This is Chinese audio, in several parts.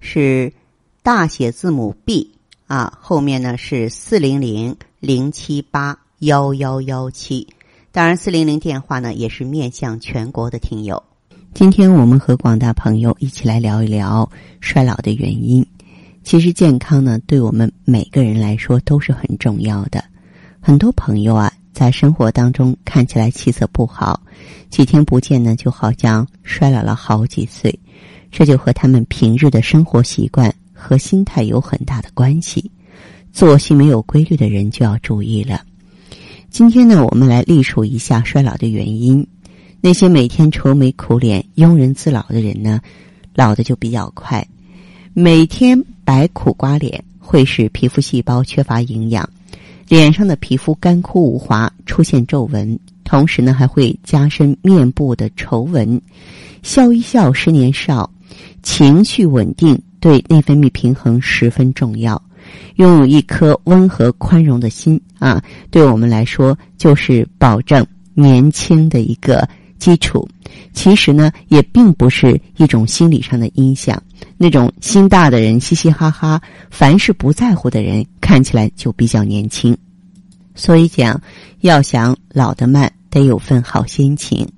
是大写字母 B 啊，后面呢是四零零零七八幺幺幺七。当然，四零零电话呢也是面向全国的听友。今天我们和广大朋友一起来聊一聊衰老的原因。其实健康呢，对我们每个人来说都是很重要的。很多朋友啊，在生活当中看起来气色不好，几天不见呢，就好像衰老了好几岁。这就和他们平日的生活习惯和心态有很大的关系。作息没有规律的人就要注意了。今天呢，我们来历数一下衰老的原因。那些每天愁眉苦脸、庸人自扰的人呢，老的就比较快。每天白苦瓜脸会使皮肤细胞缺乏营养，脸上的皮肤干枯无华，出现皱纹，同时呢还会加深面部的愁纹。笑一笑，十年少。情绪稳定对内分泌平衡十分重要。拥有一颗温和宽容的心啊，对我们来说就是保证年轻的一个。基础，其实呢也并不是一种心理上的影响。那种心大的人嘻嘻哈哈，凡事不在乎的人，看起来就比较年轻。所以讲，要想老得慢，得有份好心情。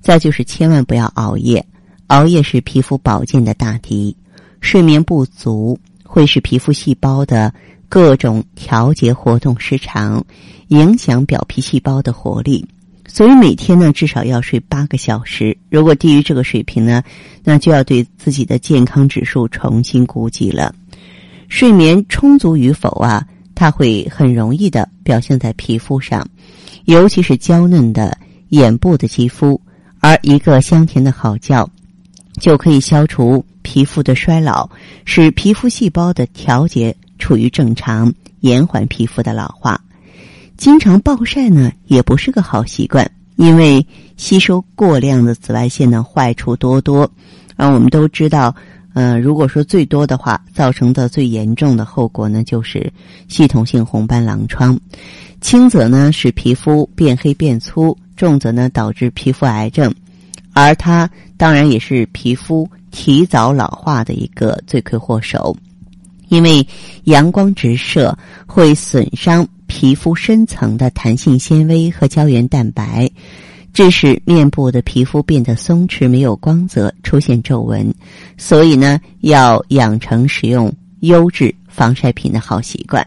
再就是千万不要熬夜，熬夜是皮肤保健的大敌。睡眠不足会使皮肤细胞的各种调节活动失常，影响表皮细胞的活力。所以每天呢，至少要睡八个小时。如果低于这个水平呢，那就要对自己的健康指数重新估计了。睡眠充足与否啊，它会很容易的表现在皮肤上，尤其是娇嫩的眼部的肌肤。而一个香甜的好觉，就可以消除皮肤的衰老，使皮肤细胞的调节处于正常，延缓皮肤的老化。经常暴晒呢，也不是个好习惯，因为吸收过量的紫外线呢，坏处多多。而，我们都知道，呃，如果说最多的话，造成的最严重的后果呢，就是系统性红斑狼疮。轻则呢，使皮肤变黑变粗；重则呢，导致皮肤癌症。而它当然也是皮肤提早老化的一个罪魁祸首，因为阳光直射会损伤。皮肤深层的弹性纤维和胶原蛋白，致使面部的皮肤变得松弛、没有光泽，出现皱纹。所以呢，要养成使用优质防晒品的好习惯。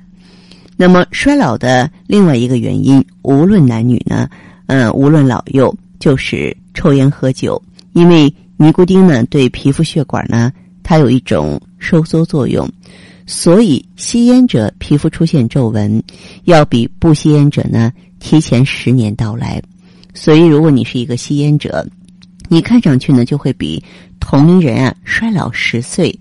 那么，衰老的另外一个原因，无论男女呢，嗯，无论老幼，就是抽烟喝酒。因为尼古丁呢，对皮肤血管呢，它有一种收缩作用。所以，吸烟者皮肤出现皱纹，要比不吸烟者呢提前十年到来。所以，如果你是一个吸烟者，你看上去呢就会比同龄人啊衰老十岁。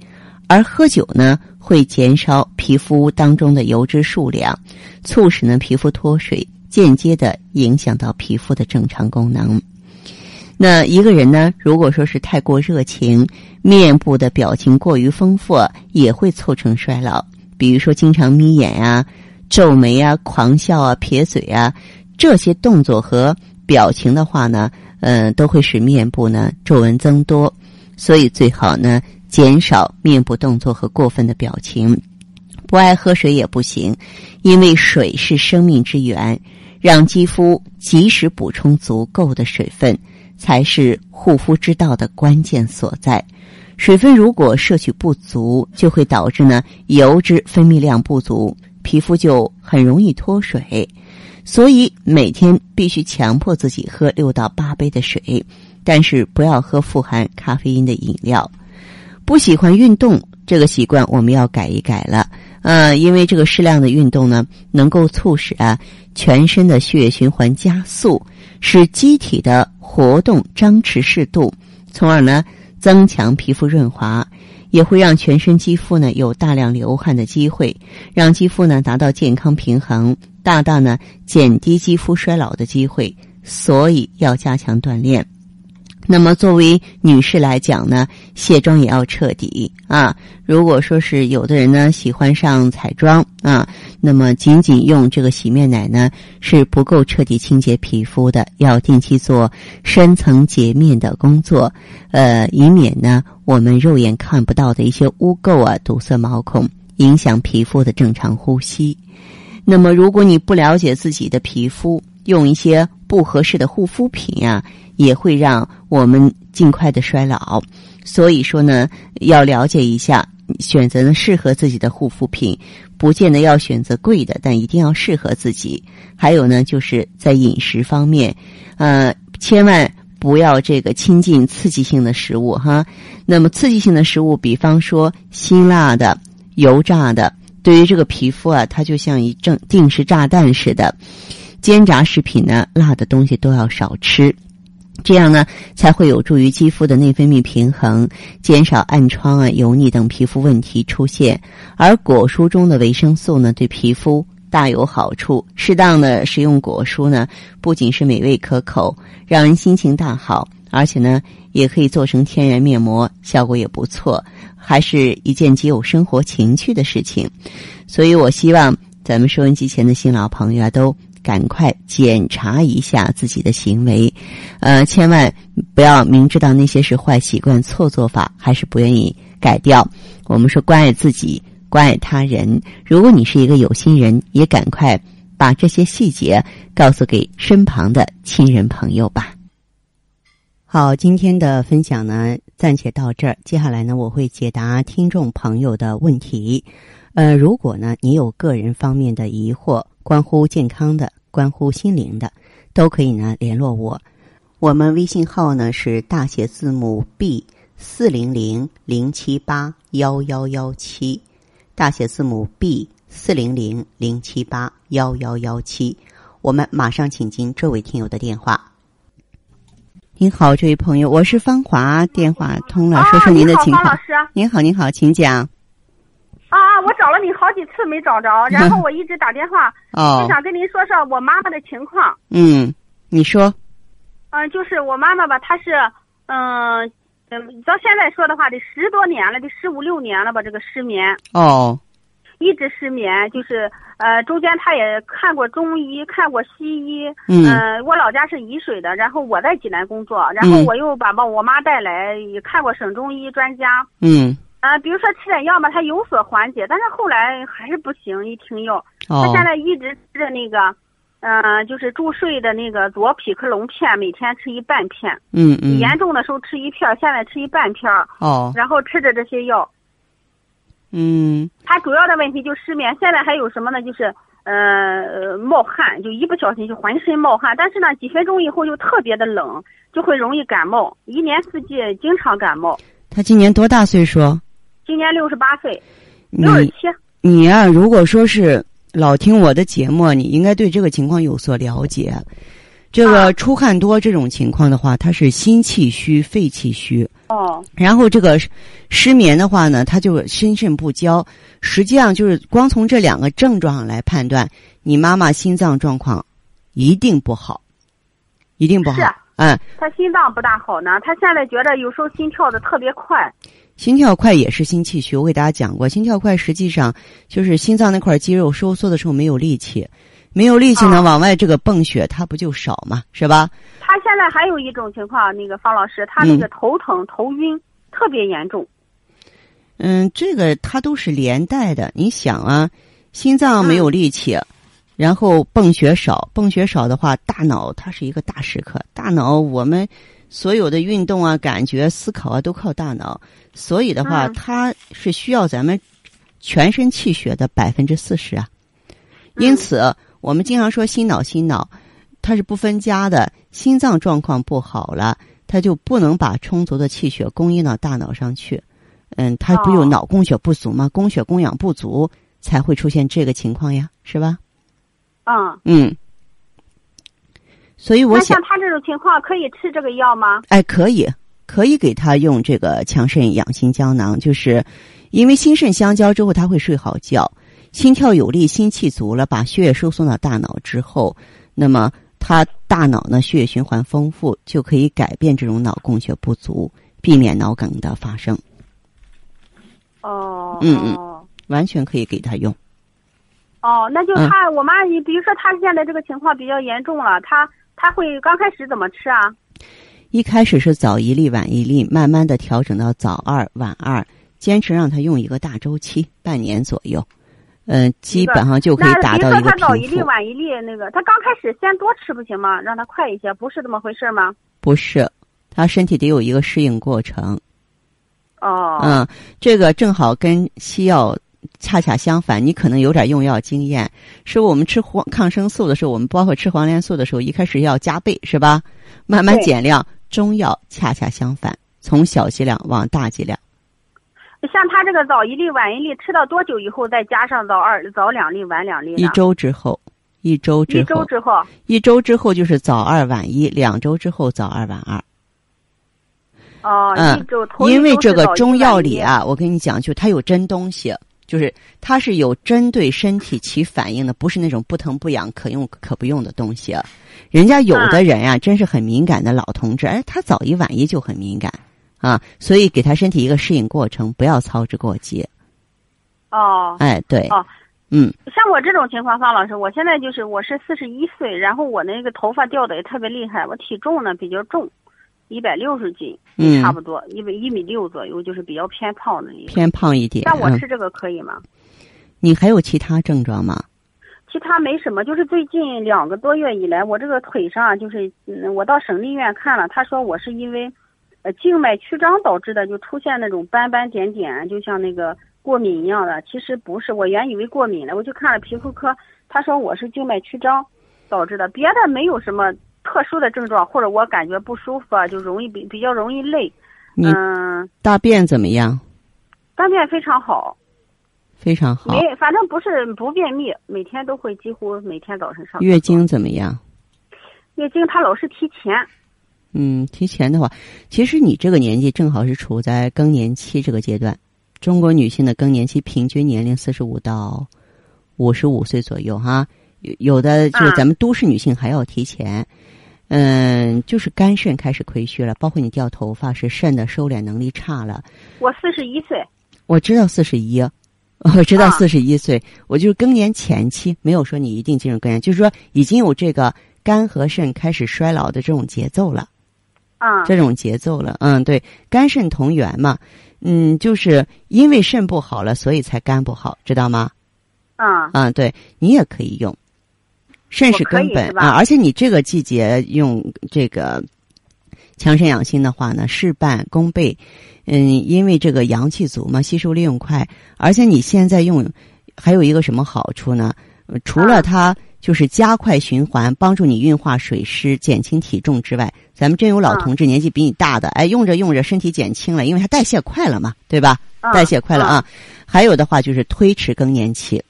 而喝酒呢会减少皮肤当中的油脂数量，促使呢皮肤脱水，间接的影响到皮肤的正常功能。那一个人呢，如果说是太过热情，面部的表情过于丰富，也会促成衰老。比如说，经常眯眼啊、皱眉啊、狂笑啊、撇嘴啊，这些动作和表情的话呢，嗯，都会使面部呢皱纹增多。所以最好呢，减少面部动作和过分的表情。不爱喝水也不行，因为水是生命之源，让肌肤及时补充足够的水分。才是护肤之道的关键所在。水分如果摄取不足，就会导致呢油脂分泌量不足，皮肤就很容易脱水。所以每天必须强迫自己喝六到八杯的水，但是不要喝富含咖啡因的饮料。不喜欢运动这个习惯，我们要改一改了。呃，因为这个适量的运动呢，能够促使啊全身的血液循环加速，使机体的。活动张弛适度，从而呢增强皮肤润滑。也会让全身肌肤呢有大量流汗的机会，让肌肤呢达到健康平衡，大大呢减低肌肤衰老的机会。所以要加强锻炼。那么作为女士来讲呢，卸妆也要彻底啊。如果说是有的人呢喜欢上彩妆啊，那么仅仅用这个洗面奶呢是不够彻底清洁皮肤的，要定期做深层洁面的工作，呃，以免呢我们肉眼看不到的一些污垢啊堵塞毛孔，影响皮肤的正常呼吸。那么如果你不了解自己的皮肤，用一些不合适的护肤品呀。也会让我们尽快的衰老，所以说呢，要了解一下，选择呢适合自己的护肤品，不见得要选择贵的，但一定要适合自己。还有呢，就是在饮食方面，呃，千万不要这个亲近刺激性的食物哈。那么刺激性的食物，比方说辛辣的、油炸的，对于这个皮肤啊，它就像一正定时炸弹似的。煎炸食品呢，辣的东西都要少吃。这样呢，才会有助于肌肤的内分泌平衡，减少暗疮啊、油腻等皮肤问题出现。而果蔬中的维生素呢，对皮肤大有好处。适当的食用果蔬呢，不仅是美味可口，让人心情大好，而且呢，也可以做成天然面膜，效果也不错，还是一件极有生活情趣的事情。所以我希望咱们收音机前的新老朋友啊，都。赶快检查一下自己的行为，呃，千万不要明知道那些是坏习惯、错做法，还是不愿意改掉。我们说关爱自己，关爱他人。如果你是一个有心人，也赶快把这些细节告诉给身旁的亲人朋友吧。好，今天的分享呢，暂且到这儿。接下来呢，我会解答听众朋友的问题。呃，如果呢，你有个人方面的疑惑，关乎健康的。关乎心灵的，都可以呢联络我。我们微信号呢是大写字母 B 四零零零七八幺幺幺七，大写字母 B 四零零零七八幺幺幺七。我们马上请进这位听友的电话。您好，这位朋友，我是芳华，电话通了，说说您的情况。您好，您好，请讲。我找了你好几次没找着，然后我一直打电话，就想跟您说说我妈妈的情况。嗯，你说。嗯，就是我妈妈吧，她是嗯嗯，到现在说的话得十多年了，得十五六年了吧，这个失眠。哦。一直失眠，就是呃，中间她也看过中医，看过西医。嗯。我老家是沂水的，然后我在济南工作，然后我又把把我妈带来，也看过省中医专家。嗯。啊，比如说吃点药吧，他有所缓解，但是后来还是不行。一停药，他现在一直吃着那个，嗯，就是助睡的那个左匹克隆片，每天吃一半片。嗯嗯。严重的时候吃一片，现在吃一半片。哦。然后吃着这些药。嗯。他主要的问题就失眠，现在还有什么呢？就是呃冒汗，就一不小心就浑身冒汗，但是呢几分钟以后就特别的冷，就会容易感冒，一年四季经常感冒。他今年多大岁数？今年六十八岁，六十七。你呀，如果说是老听我的节目，你应该对这个情况有所了解。这个出汗多这种情况的话，它是心气虚、肺气虚。哦。然后这个失眠的话呢，它就心肾不交。实际上就是光从这两个症状来判断，你妈妈心脏状况一定不好，一定不好。是。嗯。她心脏不大好呢，她现在觉得有时候心跳的特别快。心跳快也是心气虚，我给大家讲过，心跳快实际上就是心脏那块肌肉收缩的时候没有力气，没有力气呢，往外这个泵血它不就少嘛，是吧？他现在还有一种情况，那个方老师，他那个头疼、头晕特别严重。嗯，这个他都是连带的。你想啊，心脏没有力气，然后泵血少，泵血少的话，大脑它是一个大时刻，大脑我们。所有的运动啊、感觉、思考啊，都靠大脑，所以的话，它是需要咱们全身气血的百分之四十啊。因此，我们经常说心脑心脑，它是不分家的。心脏状况不好了，它就不能把充足的气血供应到大脑上去。嗯，它不有脑供血不足吗？供血供氧不足才会出现这个情况呀，是吧？嗯。嗯。所以我想，像他这种情况可以吃这个药吗？哎，可以，可以给他用这个强肾养心胶囊，就是因为心肾相交之后，他会睡好觉，心跳有力，心气足了，把血液输送到大脑之后，那么他大脑呢血液循环丰富，就可以改变这种脑供血不足，避免脑梗的发生。哦，嗯嗯，完全可以给他用。哦，那就他，我妈，你比如说他现在这个情况比较严重了，他他会刚开始怎么吃啊？一开始是早一粒晚一粒，慢慢的调整到早二晚二，坚持让他用一个大周期，半年左右，嗯，基本上就可以达到一个他早一粒晚一粒，那个他刚开始先多吃不行吗？让他快一些，不是这么回事吗？不是，他身体得有一个适应过程。哦。嗯，这个正好跟西药。恰恰相反，你可能有点用药经验。是我们吃黄抗生素的时候，我们包括吃黄连素的时候，一开始要加倍，是吧？慢慢减量。中药恰恰相反，从小剂量往大剂量。像他这个早一粒晚一粒，吃到多久以后再加上早二早两粒晚两粒？一周之后，一周之后，一周之后，一周之后就是早二晚一，两周之后早二晚二。哦，嗯，因为这个中药里啊，我跟你讲，就它有真东西。就是它是有针对身体起反应的，不是那种不疼不痒、可用可不用的东西。人家有的人啊，真是很敏感的老同志，哎，他早一晚一就很敏感啊，所以给他身体一个适应过程，不要操之过急。哦，哎，对，哦，嗯，像我这种情况，方老师，我现在就是我是四十一岁，然后我那个头发掉的也特别厉害，我体重呢比较重。一百六十斤，嗯，差不多一百一米六左右，就是比较偏胖的一偏胖一点。像我吃这个可以吗？你还有其他症状吗？其他没什么，就是最近两个多月以来，我这个腿上就是，嗯，我到省立医院看了，他说我是因为，呃，静脉曲张导致的，就出现那种斑斑点点，就像那个过敏一样的。其实不是，我原以为过敏了，我去看了皮肤科，他说我是静脉曲张导致的，别的没有什么。特殊的症状，或者我感觉不舒服啊，就容易比比较容易累。嗯，大便怎么样？大便非常好，非常好。没，反正不是不便秘，每天都会几乎每天早晨上。月经怎么样？月经它老是提前。嗯，提前的话，其实你这个年纪正好是处在更年期这个阶段。中国女性的更年期平均年龄四十五到五十五岁左右，哈，有有的就是咱们都市女性还要提前。嗯，就是肝肾开始亏虚了，包括你掉头发，是肾的收敛能力差了。我四十一岁，我知道四十一，我知道四十一岁，我就是更年前期，没有说你一定进入更年，就是说已经有这个肝和肾开始衰老的这种节奏了。啊，这种节奏了，嗯，对，肝肾同源嘛，嗯，就是因为肾不好了，所以才肝不好，知道吗？啊，嗯，对你也可以用。肾是根本啊，而且你这个季节用这个强肾养心的话呢，事半功倍。嗯，因为这个阳气足嘛，吸收利用快，而且你现在用还有一个什么好处呢？除了它就是加快循环，帮助你运化水湿，减轻体重之外，咱们真有老同志年纪比你大的，哎，用着用着身体减轻了，因为它代谢快了嘛，对吧？代谢快了啊。还有的话就是推迟更年期。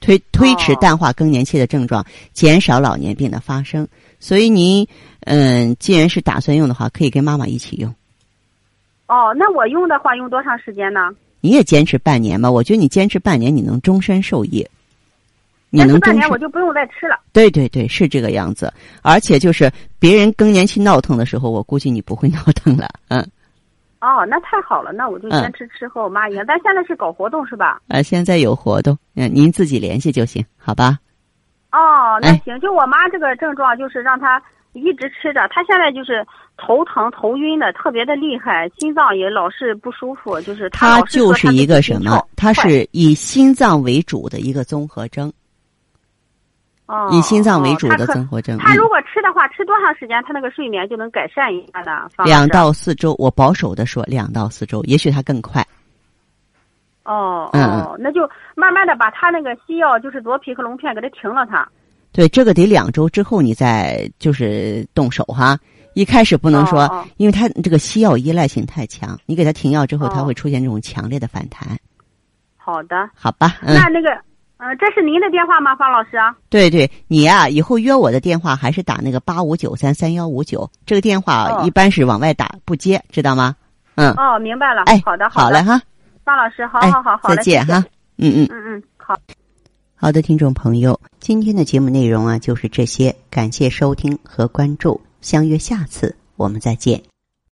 推推迟淡化更年期的症状，减少老年病的发生。所以您，嗯，既然是打算用的话，可以跟妈妈一起用。哦，那我用的话用多长时间呢？你也坚持半年吧，我觉得你坚持半年，你能终身受益。你能半年我就不用再吃了。对对对，是这个样子。而且就是别人更年期闹腾的时候，我估计你不会闹腾了。嗯。哦，那太好了，那我就坚持吃和我妈一样。但现在是搞活动是吧？呃，现在有活动，嗯，您自己联系就行，好吧？哦，那行，就我妈这个症状就是让她一直吃着，她现在就是头疼头晕的特别的厉害，心脏也老是不舒服，就是她就是一个什么？她是以心脏为主的一个综合征。以心脏为主的综合症。他如果吃的话，吃多长时间，他那个睡眠就能改善一下呢？两到四周，我保守的说，两到四周，也许他更快。哦哦，那就慢慢的把他那个西药，就是左匹克隆片，给他停了。他。对，这个得两周之后你再就是动手哈。一开始不能说，因为他这个西药依赖性太强，你给他停药之后，他会出现这种强烈的反弹。好的。好吧。那那个。嗯，这是您的电话吗，方老师？对对，你呀、以后约我的电话还是打那个八五九三三幺五九，这个电话哦一般是往外打，不接，知道吗？嗯，哦，明白了。哎，好的，的。好嘞哈，方老师，好哎好好再见哈。，嗯嗯。嗯嗯，好。好的，听众朋友，今天的节目内容啊就是这些，感谢收听和关注，相约下次我们再见。